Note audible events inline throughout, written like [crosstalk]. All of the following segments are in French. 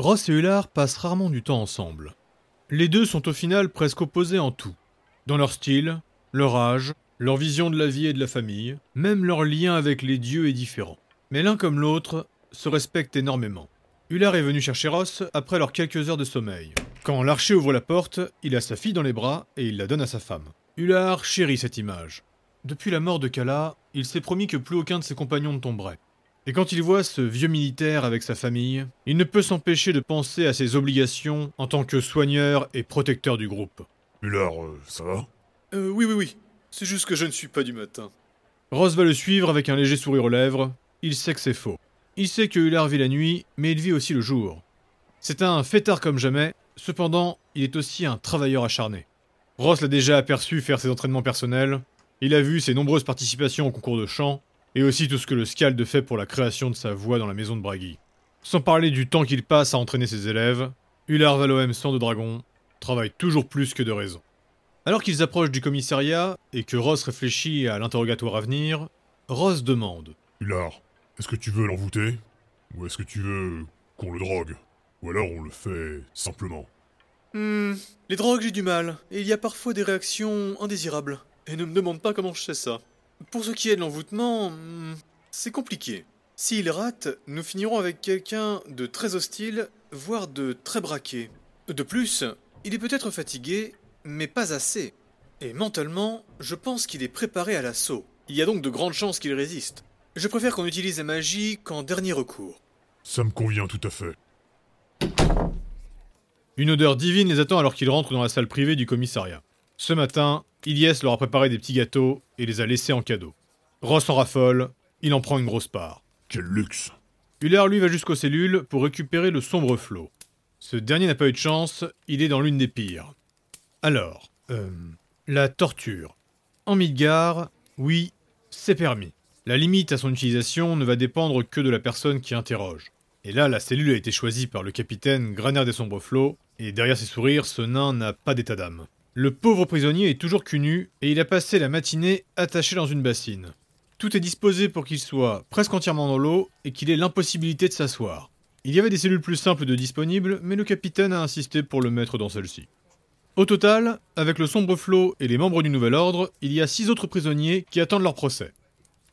Ross et Hullard passent rarement du temps ensemble. Les deux sont au final presque opposés en tout. Dans leur style, leur âge, leur vision de la vie et de la famille, même leur lien avec les dieux est différent. Mais l'un comme l'autre se respectent énormément. Hullard est venu chercher Ross après leurs quelques heures de sommeil. Quand l'archer ouvre la porte, il a sa fille dans les bras et il la donne à sa femme. Hullard chérit cette image. Depuis la mort de Kala, il s'est promis que plus aucun de ses compagnons ne tomberait. Et quand il voit ce vieux militaire avec sa famille, il ne peut s'empêcher de penser à ses obligations en tant que soigneur et protecteur du groupe. Hullard, euh, ça va Euh, oui, oui, oui. C'est juste que je ne suis pas du matin. Ross va le suivre avec un léger sourire aux lèvres. Il sait que c'est faux. Il sait que Hullard vit la nuit, mais il vit aussi le jour. C'est un fêtard comme jamais, cependant, il est aussi un travailleur acharné. Ross l'a déjà aperçu faire ses entraînements personnels, il a vu ses nombreuses participations au concours de chant, et aussi tout ce que le Scald fait pour la création de sa voix dans la maison de Bragi. Sans parler du temps qu'il passe à entraîner ses élèves, Hullard Valoem sans de dragon travaille toujours plus que de raison. Alors qu'ils approchent du commissariat et que Ross réfléchit à l'interrogatoire à venir, Ross demande Hullard, est-ce que tu veux l'envoûter? Ou est-ce que tu veux qu'on le drogue? Ou alors on le fait simplement? Hmm, les drogues, j'ai du mal. Et il y a parfois des réactions indésirables. Et ne me demande pas comment je sais ça. Pour ce qui est de l'envoûtement, hmm, c'est compliqué. S'il rate, nous finirons avec quelqu'un de très hostile, voire de très braqué. De plus, il est peut-être fatigué, mais pas assez. Et mentalement, je pense qu'il est préparé à l'assaut. Il y a donc de grandes chances qu'il résiste. Je préfère qu'on utilise la magie qu'en dernier recours. Ça me convient tout à fait. Une odeur divine les attend alors qu'ils rentrent dans la salle privée du commissariat. Ce matin, Ilyes leur a préparé des petits gâteaux et les a laissés en cadeau. Ross en raffole, il en prend une grosse part. Quel luxe Hullard lui va jusqu'aux cellules pour récupérer le sombre flot. Ce dernier n'a pas eu de chance, il est dans l'une des pires. Alors, euh, la torture. En Midgar, oui, c'est permis. La limite à son utilisation ne va dépendre que de la personne qui interroge. Et là, la cellule a été choisie par le capitaine Graner des Sombres Flots, et derrière ses sourires, ce nain n'a pas d'état d'âme. Le pauvre prisonnier est toujours cul nu, et il a passé la matinée attaché dans une bassine. Tout est disposé pour qu'il soit presque entièrement dans l'eau et qu'il ait l'impossibilité de s'asseoir. Il y avait des cellules plus simples de disponibles, mais le capitaine a insisté pour le mettre dans celle-ci. Au total, avec le sombre flot et les membres du Nouvel Ordre, il y a six autres prisonniers qui attendent leur procès.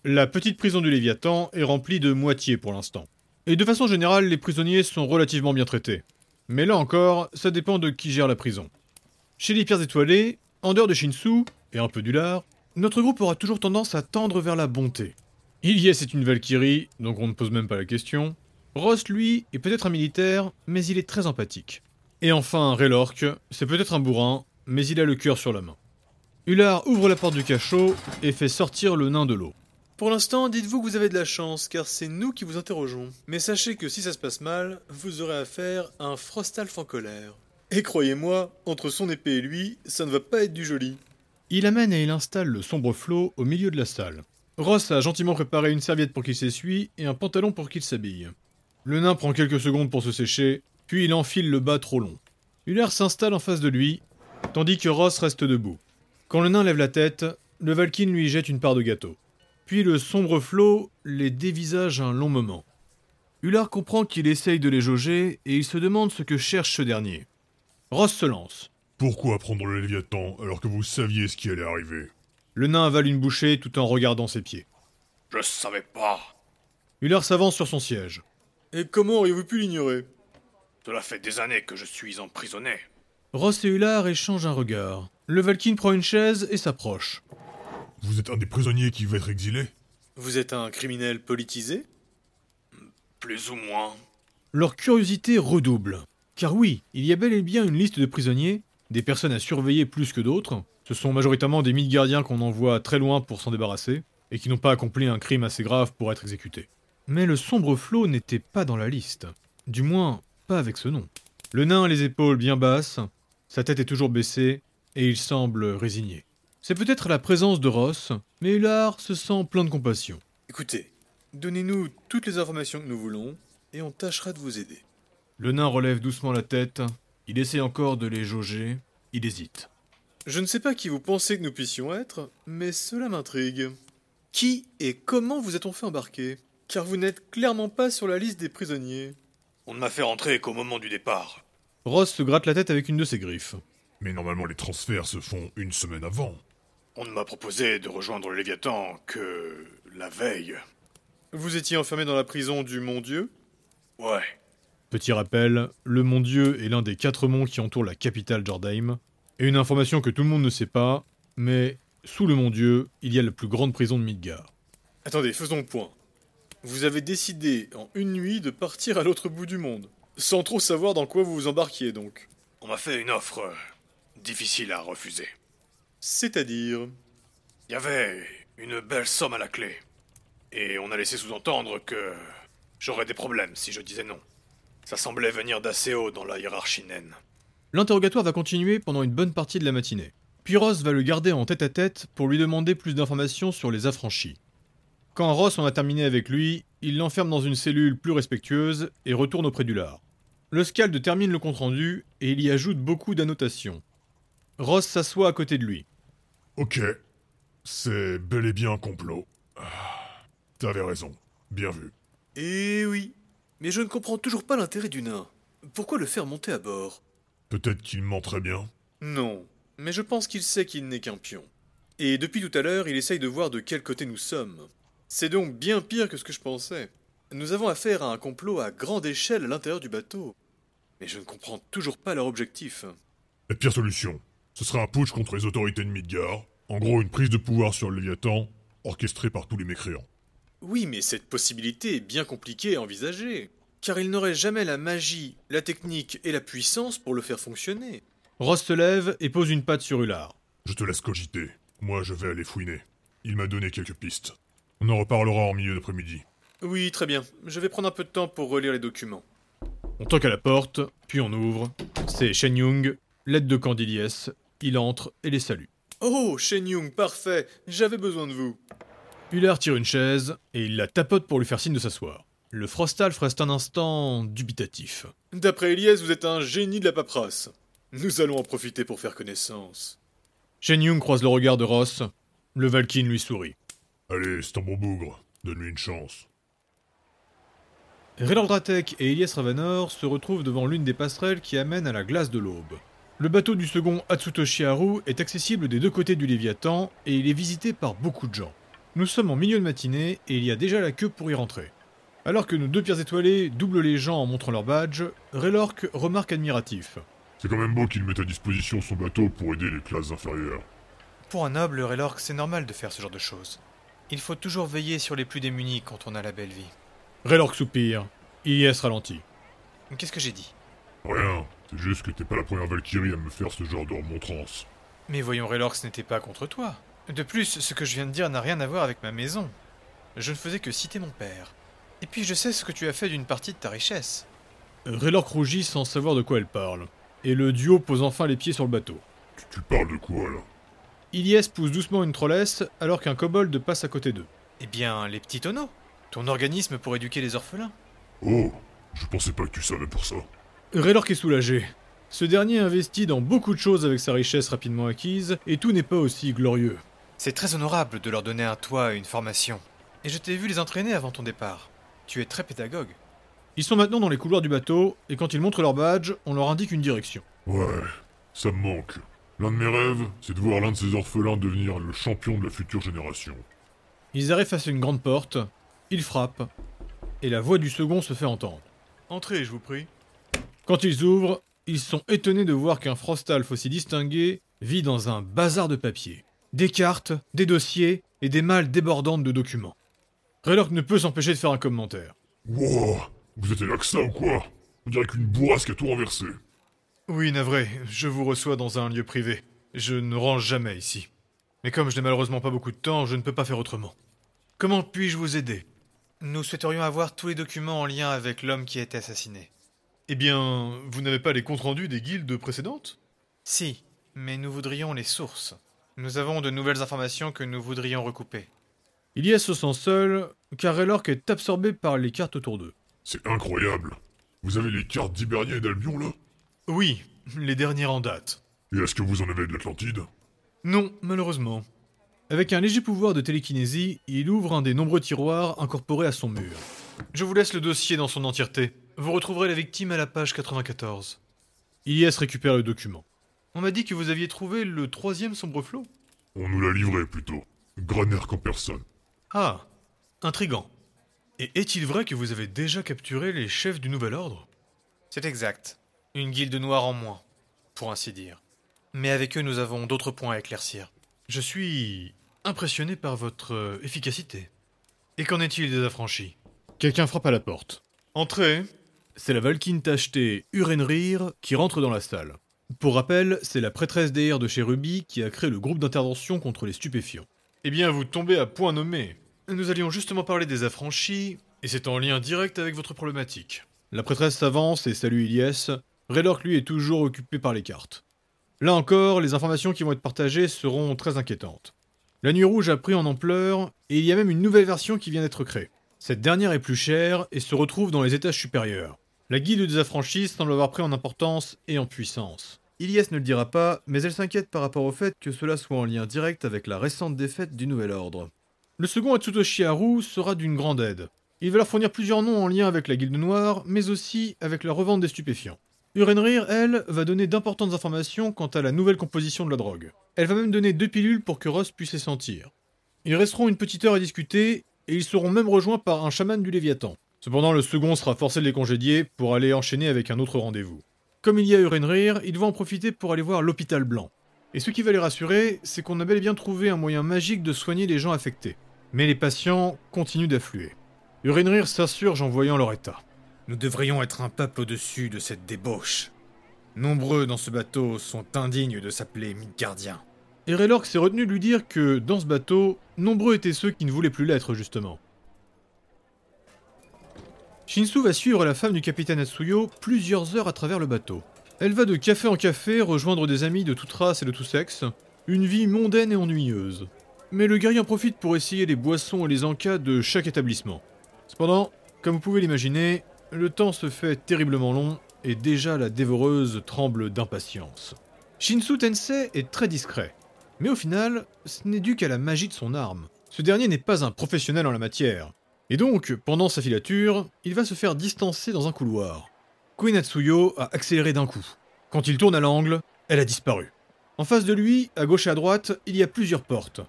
La petite prison du Léviathan est remplie de moitié pour l'instant. Et de façon générale, les prisonniers sont relativement bien traités. Mais là encore, ça dépend de qui gère la prison. Chez les pierres étoilées, en dehors de Shinsu, et un peu du lard, notre groupe aura toujours tendance à tendre vers la bonté. Ilyes est une Valkyrie, donc on ne pose même pas la question. Ross, lui, est peut-être un militaire, mais il est très empathique. Et enfin, Raylork, c'est peut-être un bourrin, mais il a le cœur sur la main. Hullard ouvre la porte du cachot et fait sortir le nain de l'eau. Pour l'instant, dites-vous que vous avez de la chance, car c'est nous qui vous interrogeons. Mais sachez que si ça se passe mal, vous aurez affaire à un Frostalf en colère. Et croyez-moi, entre son épée et lui, ça ne va pas être du joli. Il amène et il installe le sombre flot au milieu de la salle. Ross a gentiment préparé une serviette pour qu'il s'essuie et un pantalon pour qu'il s'habille. Le nain prend quelques secondes pour se sécher, puis il enfile le bas trop long. Hullard s'installe en face de lui, tandis que Ross reste debout. Quand le nain lève la tête, le Valkyne lui jette une part de gâteau. Puis le sombre flot les dévisage un long moment. Hullard comprend qu'il essaye de les jauger et il se demande ce que cherche ce dernier. Ross se lance. Pourquoi prendre le Léviathan alors que vous saviez ce qui allait arriver? Le nain avale une bouchée tout en regardant ses pieds. Je savais pas. Hullard s'avance sur son siège. Et comment auriez-vous pu l'ignorer? Cela fait des années que je suis emprisonné. Ross et Hullard échangent un regard. Le Valkyne prend une chaise et s'approche. Vous êtes un des prisonniers qui va être exilé? Vous êtes un criminel politisé? Plus ou moins. Leur curiosité redouble. Car oui, il y a bel et bien une liste de prisonniers, des personnes à surveiller plus que d'autres. Ce sont majoritairement des gardiens qu'on envoie très loin pour s'en débarrasser, et qui n'ont pas accompli un crime assez grave pour être exécutés. Mais le sombre flot n'était pas dans la liste. Du moins, pas avec ce nom. Le nain a les épaules bien basses, sa tête est toujours baissée, et il semble résigné. C'est peut-être la présence de Ross, mais Hullard se sent plein de compassion. Écoutez, donnez-nous toutes les informations que nous voulons, et on tâchera de vous aider. Le nain relève doucement la tête, il essaie encore de les jauger, il hésite. Je ne sais pas qui vous pensez que nous puissions être, mais cela m'intrigue. Qui et comment vous a-t-on fait embarquer? Car vous n'êtes clairement pas sur la liste des prisonniers. On ne m'a fait rentrer qu'au moment du départ. Ross se gratte la tête avec une de ses griffes. Mais normalement, les transferts se font une semaine avant. On ne m'a proposé de rejoindre le Léviathan que la veille. Vous étiez enfermé dans la prison du Mont Dieu Ouais. Petit rappel, le Mont Dieu est l'un des quatre monts qui entourent la capitale Jordaim. Et une information que tout le monde ne sait pas, mais sous le Mont Dieu, il y a la plus grande prison de Midgard. Attendez, faisons le point. Vous avez décidé en une nuit de partir à l'autre bout du monde, sans trop savoir dans quoi vous vous embarquiez donc. On m'a fait une offre euh, difficile à refuser. C'est-à-dire? Il y avait une belle somme à la clé. Et on a laissé sous-entendre que j'aurais des problèmes si je disais non. Ça semblait venir d'assez haut dans la hiérarchie naine. L'interrogatoire va continuer pendant une bonne partie de la matinée. Puis Ross va le garder en tête à tête pour lui demander plus d'informations sur les affranchis. Quand Ross en a terminé avec lui, il l'enferme dans une cellule plus respectueuse et retourne auprès du lard. Le Scald termine le compte-rendu et il y ajoute beaucoup d'annotations. Ross s'assoit à côté de lui. Ok. C'est bel et bien un complot. Ah, T'avais raison. Bien vu. Eh oui. Mais je ne comprends toujours pas l'intérêt du nain. Pourquoi le faire monter à bord? Peut-être qu'il ment très bien. Non, mais je pense qu'il sait qu'il n'est qu'un pion. Et depuis tout à l'heure, il essaye de voir de quel côté nous sommes. C'est donc bien pire que ce que je pensais. Nous avons affaire à un complot à grande échelle à l'intérieur du bateau. Mais je ne comprends toujours pas leur objectif. La pire solution, ce serait un putsch contre les autorités de Midgard. En gros, une prise de pouvoir sur le Léviathan, orchestrée par tous les mécréants. Oui, mais cette possibilité est bien compliquée à envisager. Car il n'aurait jamais la magie, la technique et la puissance pour le faire fonctionner. Ross se lève et pose une patte sur Ular. Je te laisse cogiter. Moi, je vais aller fouiner. Il m'a donné quelques pistes. On en reparlera en milieu d'après-midi. Oui, très bien. Je vais prendre un peu de temps pour relire les documents. On toque à la porte, puis on ouvre. C'est Shen Yung, l'aide de Candiliès. Il entre et les salue. Oh, Shen Yung, parfait. J'avais besoin de vous. Ular tire une chaise et il la tapote pour lui faire signe de s'asseoir. Le Frostalf reste un instant dubitatif. D'après Elias, vous êtes un génie de la paperasse. Nous allons en profiter pour faire connaissance. Shen Yung croise le regard de Ross. Le Valkyne lui sourit. Allez, c'est un bon bougre. Donne-lui une chance. Relordratek et Elias Ravanor se retrouvent devant l'une des passerelles qui amènent à la glace de l'aube. Le bateau du second Atsutoshi Haru est accessible des deux côtés du Léviathan et il est visité par beaucoup de gens. Nous sommes en milieu de matinée et il y a déjà la queue pour y rentrer. Alors que nos deux pierres étoilées doublent les gens en montrant leur badge, Relork remarque admiratif. C'est quand même beau qu'il mette à disposition son bateau pour aider les classes inférieures. Pour un noble, Relork, c'est normal de faire ce genre de choses. Il faut toujours veiller sur les plus démunis quand on a la belle vie. Relork soupire. Elias ralentit. Qu'est-ce que j'ai dit? Rien, c'est juste que t'es pas la première Valkyrie à me faire ce genre de remontrance. Mais voyons, Relork, ce n'était pas contre toi. De plus, ce que je viens de dire n'a rien à voir avec ma maison. Je ne faisais que citer mon père. Et puis je sais ce que tu as fait d'une partie de ta richesse. Relork rougit sans savoir de quoi elle parle. Et le duo pose enfin les pieds sur le bateau. Tu, tu parles de quoi, là? Ilias pousse doucement une trollesse alors qu'un kobold passe à côté d'eux. Eh bien, les petits tonneaux. Ton organisme pour éduquer les orphelins. Oh, je pensais pas que tu savais pour ça. Relork est soulagé. Ce dernier investit dans beaucoup de choses avec sa richesse rapidement acquise, et tout n'est pas aussi glorieux. C'est très honorable de leur donner un toit et une formation. Et je t'ai vu les entraîner avant ton départ. Tu es très pédagogue. Ils sont maintenant dans les couloirs du bateau, et quand ils montrent leur badge, on leur indique une direction. Ouais, ça me manque. L'un de mes rêves, c'est de voir l'un de ces orphelins devenir le champion de la future génération. Ils arrivent face à une grande porte, ils frappent, et la voix du second se fait entendre. Entrez, je vous prie. Quand ils ouvrent, ils sont étonnés de voir qu'un Frostalf aussi distingué vit dans un bazar de papier. Des cartes, des dossiers et des malles débordantes de documents. Relork ne peut s'empêcher de faire un commentaire. Wow, vous êtes là que ça ou quoi? On dirait qu'une bourrasque a tout renversé. Oui, navré, je vous reçois dans un lieu privé. Je ne range jamais ici. Mais comme je n'ai malheureusement pas beaucoup de temps, je ne peux pas faire autrement. Comment puis-je vous aider? Nous souhaiterions avoir tous les documents en lien avec l'homme qui a été assassiné. Eh bien, vous n'avez pas les comptes rendus des guildes précédentes? Si, mais nous voudrions les sources. Nous avons de nouvelles informations que nous voudrions recouper. Ilias se sent seul, car Relork est absorbé par les cartes autour d'eux. C'est incroyable. Vous avez les cartes d'Hibernia et d'Albion là? Oui, les dernières en date. Et est-ce que vous en avez de l'Atlantide? Non, malheureusement. Avec un léger pouvoir de télékinésie, il ouvre un des nombreux tiroirs incorporés à son mur. Je vous laisse le dossier dans son entièreté. Vous retrouverez la victime à la page 94. Ilias récupère le document. On m'a dit que vous aviez trouvé le troisième sombreflot. On nous l'a livré plutôt. Graner qu'en personne. Ah, intrigant. Et est-il vrai que vous avez déjà capturé les chefs du Nouvel Ordre? C'est exact. Une guilde noire en moins, pour ainsi dire. Mais avec eux, nous avons d'autres points à éclaircir. Je suis impressionné par votre euh, efficacité. Et qu'en est-il des affranchis? Quelqu'un frappe à la porte. Entrez. C'est la Valkyne tachetée Urenrir qui rentre dans la salle. Pour rappel, c'est la prêtresse d'air de chez Ruby qui a créé le groupe d'intervention contre les stupéfiants. Eh bien, vous tombez à point nommé. Nous allions justement parler des affranchis, et c'est en lien direct avec votre problématique. La prêtresse s'avance et salue Ilias. Raylork, lui, est toujours occupé par les cartes. Là encore, les informations qui vont être partagées seront très inquiétantes. La Nuit Rouge a pris en ampleur, et il y a même une nouvelle version qui vient d'être créée. Cette dernière est plus chère et se retrouve dans les étages supérieurs. La guilde des affranchis semble avoir pris en importance et en puissance. Ilias ne le dira pas, mais elle s'inquiète par rapport au fait que cela soit en lien direct avec la récente défaite du Nouvel Ordre. Le second Atsutoshi Haru sera d'une grande aide. Il va leur fournir plusieurs noms en lien avec la Guilde Noire, mais aussi avec la revente des stupéfiants. Urenrir, elle, va donner d'importantes informations quant à la nouvelle composition de la drogue. Elle va même donner deux pilules pour que Ross puisse les sentir. Ils resteront une petite heure à discuter, et ils seront même rejoints par un chaman du Léviathan. Cependant, le second sera forcé de les congédier pour aller enchaîner avec un autre rendez-vous. Comme il y a Urenrir, il va en profiter pour aller voir l'hôpital blanc. Et ce qui va les rassurer, c'est qu'on a bel et bien trouvé un moyen magique de soigner les gens affectés. Mais les patients continuent d'affluer. Urenrir s'assurge en voyant leur état. Nous devrions être un peuple au-dessus de cette débauche. Nombreux dans ce bateau sont indignes de s'appeler Midgardiens. Et Raylork s'est retenu de lui dire que, dans ce bateau, nombreux étaient ceux qui ne voulaient plus l'être, justement. Shinsu va suivre la femme du capitaine Atsuyo plusieurs heures à travers le bateau. Elle va de café en café rejoindre des amis de toute race et de tout sexe, une vie mondaine et ennuyeuse. Mais le guerrier en profite pour essayer les boissons et les encas de chaque établissement. Cependant, comme vous pouvez l'imaginer, le temps se fait terriblement long et déjà la dévoreuse tremble d'impatience. Shinsu Tensei est très discret, mais au final, ce n'est dû qu'à la magie de son arme. Ce dernier n'est pas un professionnel en la matière, et donc, pendant sa filature, il va se faire distancer dans un couloir. Queen Atsuyo a accéléré d'un coup. Quand il tourne à l'angle, elle a disparu. En face de lui, à gauche et à droite, il y a plusieurs portes.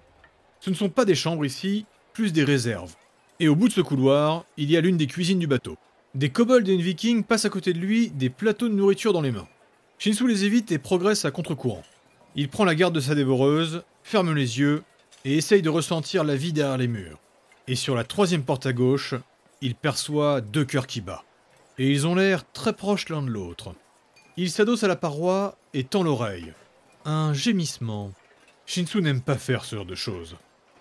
Ce ne sont pas des chambres ici, plus des réserves. Et au bout de ce couloir, il y a l'une des cuisines du bateau. Des kobolds et une viking passent à côté de lui, des plateaux de nourriture dans les mains. Shinsu les évite et progresse à contre-courant. Il prend la garde de sa dévoreuse, ferme les yeux et essaye de ressentir la vie derrière les murs. Et sur la troisième porte à gauche, il perçoit deux cœurs qui battent. Et ils ont l'air très proches l'un de l'autre. Il s'adosse à la paroi et tend l'oreille. Un gémissement. Shinsu n'aime pas faire ce genre de choses.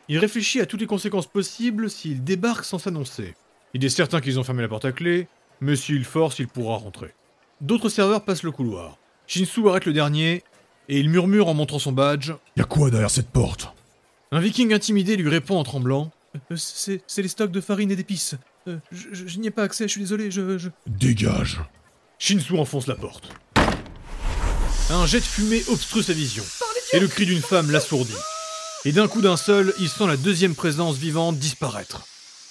Il réfléchit à toutes les conséquences possibles s'il débarque sans s'annoncer. Il est certain qu'ils ont fermé la porte à clé, mais s'il force, il pourra rentrer. D'autres serveurs passent le couloir. Shinsu arrête le dernier, et il murmure en montrant son badge. Y a quoi derrière cette porte? Un viking intimidé lui répond en tremblant. Euh, c'est les stocks de farine et d'épices. Euh, je je- je n'y ai pas accès, je suis désolé, je... je... Dégage. Shinsu enfonce la porte. Un jet de fumée obstrue sa vision, et le cri d'une femme l'assourdit. Et d'un coup d'un seul, il sent la deuxième présence vivante disparaître.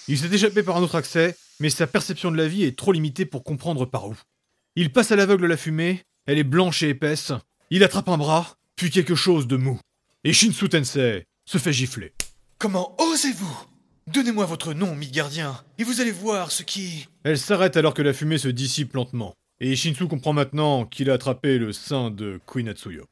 Il s'est échappé par un autre accès, mais sa perception de la vie est trop limitée pour comprendre par où. Il passe à l'aveugle la fumée, elle est blanche et épaisse, il attrape un bras, puis quelque chose de mou. Et Shinsu Tensei se fait gifler. Comment osez-vous? Donnez-moi votre nom, Midgardien, et vous allez voir ce qui... Elle s'arrête alors que la fumée se dissipe lentement. Et Shinsu comprend maintenant qu'il a attrapé le sein de Queen Atsuyo.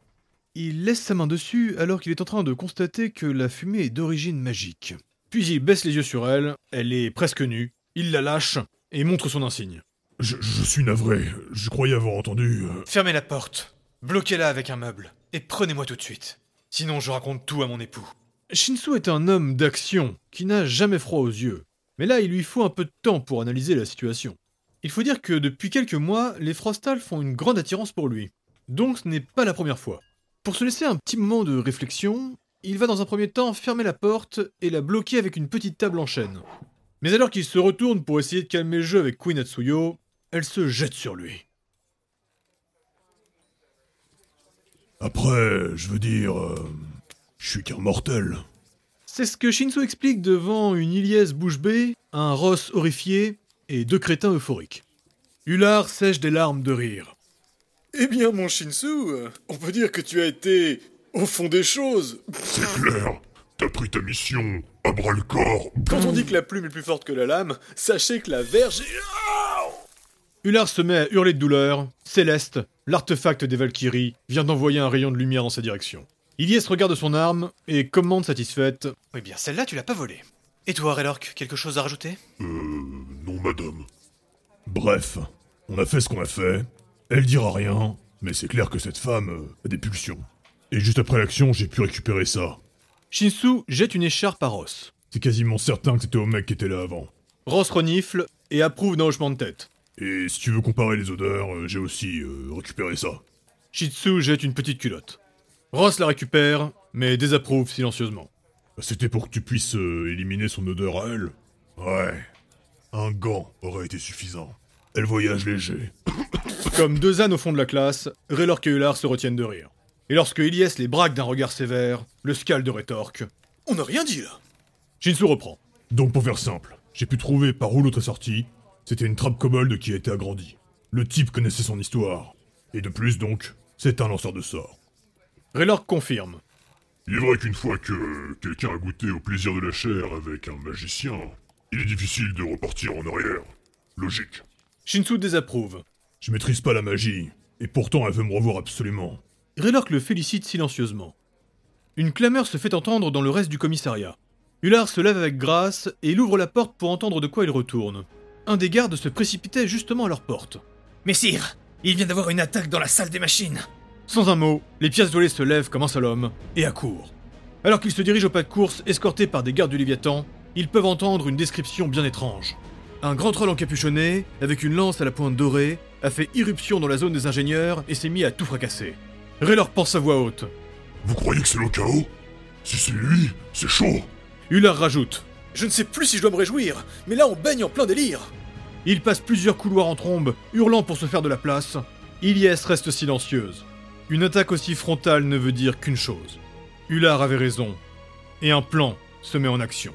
Il laisse sa main dessus alors qu'il est en train de constater que la fumée est d'origine magique. Puis il baisse les yeux sur elle, elle est presque nue, il la lâche et montre son insigne. Je, je suis navré. Je croyais avoir entendu. euh, Fermez la porte, bloquez-la avec un meuble, et prenez-moi tout de suite. Sinon je raconte tout à mon époux. Shinsu est un homme d'action qui n'a jamais froid aux yeux. Mais là, il lui faut un peu de temps pour analyser la situation. Il faut dire que depuis quelques mois, les Frostal font une grande attirance pour lui. Donc ce n'est pas la première fois. Pour se laisser un petit moment de réflexion, il va dans un premier temps fermer la porte et la bloquer avec une petite table en chêne. Mais alors qu'il se retourne pour essayer de calmer le jeu avec Queen Atsuyo, elle se jette sur lui. Après, je veux dire. euh, je suis qu'un mortel. C'est ce que Shinsu explique devant une Iliès bouche bée, un Ross horrifié et deux crétins euphoriques. Ular sèche des larmes de rire. Eh bien, mon Shinsu, on peut dire que tu as été au fond des choses. C'est clair. T'as pris ta mission à bras le corps. Quand on dit que la plume est plus forte que la lame, sachez que la verge est... Ular se met à hurler de douleur. Céleste, l'artefact des Valkyries, vient d'envoyer un rayon de lumière dans sa direction. Ilyes regarde son arme et commande satisfaite. Oui, bien, celle-là, tu l'as pas volée. Et toi, Relork, quelque chose à rajouter? Euh, non, madame. Bref, on a fait ce qu'on a fait. Elle dira rien, mais c'est clair que cette femme euh, a des pulsions. Et juste après l'action, j'ai pu récupérer ça. Shinsu jette une écharpe à Ross. C'est quasiment certain que c'était au mec qui était là avant. Ross renifle et approuve d'un hochement de tête. Et si tu veux comparer les odeurs, euh, j'ai aussi euh, récupéré ça. Shitsu jette une petite culotte. Ross la récupère, mais désapprouve silencieusement. C'était pour que tu puisses euh, éliminer son odeur à elle Ouais. Un gant aurait été suffisant. Elle voyage léger. [coughs] Comme deux ânes au fond de la classe, Raylork et se retiennent de rire. Et lorsque Ilyes les braque d'un regard sévère, le scalde rétorque. On n'a rien dit là. Shinsu reprend. Donc pour faire simple, j'ai pu trouver par où l'autre est sorti. C'était une trappe kobold qui a été agrandie. Le type connaissait son histoire. Et de plus donc, c'est un lanceur de sorts. Raylork confirme. Il est vrai qu'une fois que quelqu'un a goûté au plaisir de la chair avec un magicien, il est difficile de repartir en arrière. Logique. Shinsu désapprouve. Je maîtrise pas la magie, et pourtant elle veut me revoir absolument. Raylork le félicite silencieusement. Une clameur se fait entendre dans le reste du commissariat. Ular se lève avec grâce et il ouvre la porte pour entendre de quoi il retourne. Un des gardes se précipitait justement à leur porte. Messire, il vient d'avoir une attaque dans la salle des machines. Sans un mot, les pièces volées se lèvent comme un seul homme et accourent. Alors qu'ils se dirigent au pas de course, escortés par des gardes du Léviathan, ils peuvent entendre une description bien étrange. Un grand troll encapuchonné, avec une lance à la pointe dorée, a fait irruption dans la zone des ingénieurs et s'est mis à tout fracasser. Raylor pense à voix haute. Vous croyez que c'est le chaos? Si c'est lui, c'est chaud. Ular rajoute. Je ne sais plus si je dois me réjouir, mais là on baigne en plein délire. Il passe plusieurs couloirs en trombe, hurlant pour se faire de la place. Ilyes reste silencieuse. Une attaque aussi frontale ne veut dire qu'une chose. Ular avait raison. Et un plan se met en action.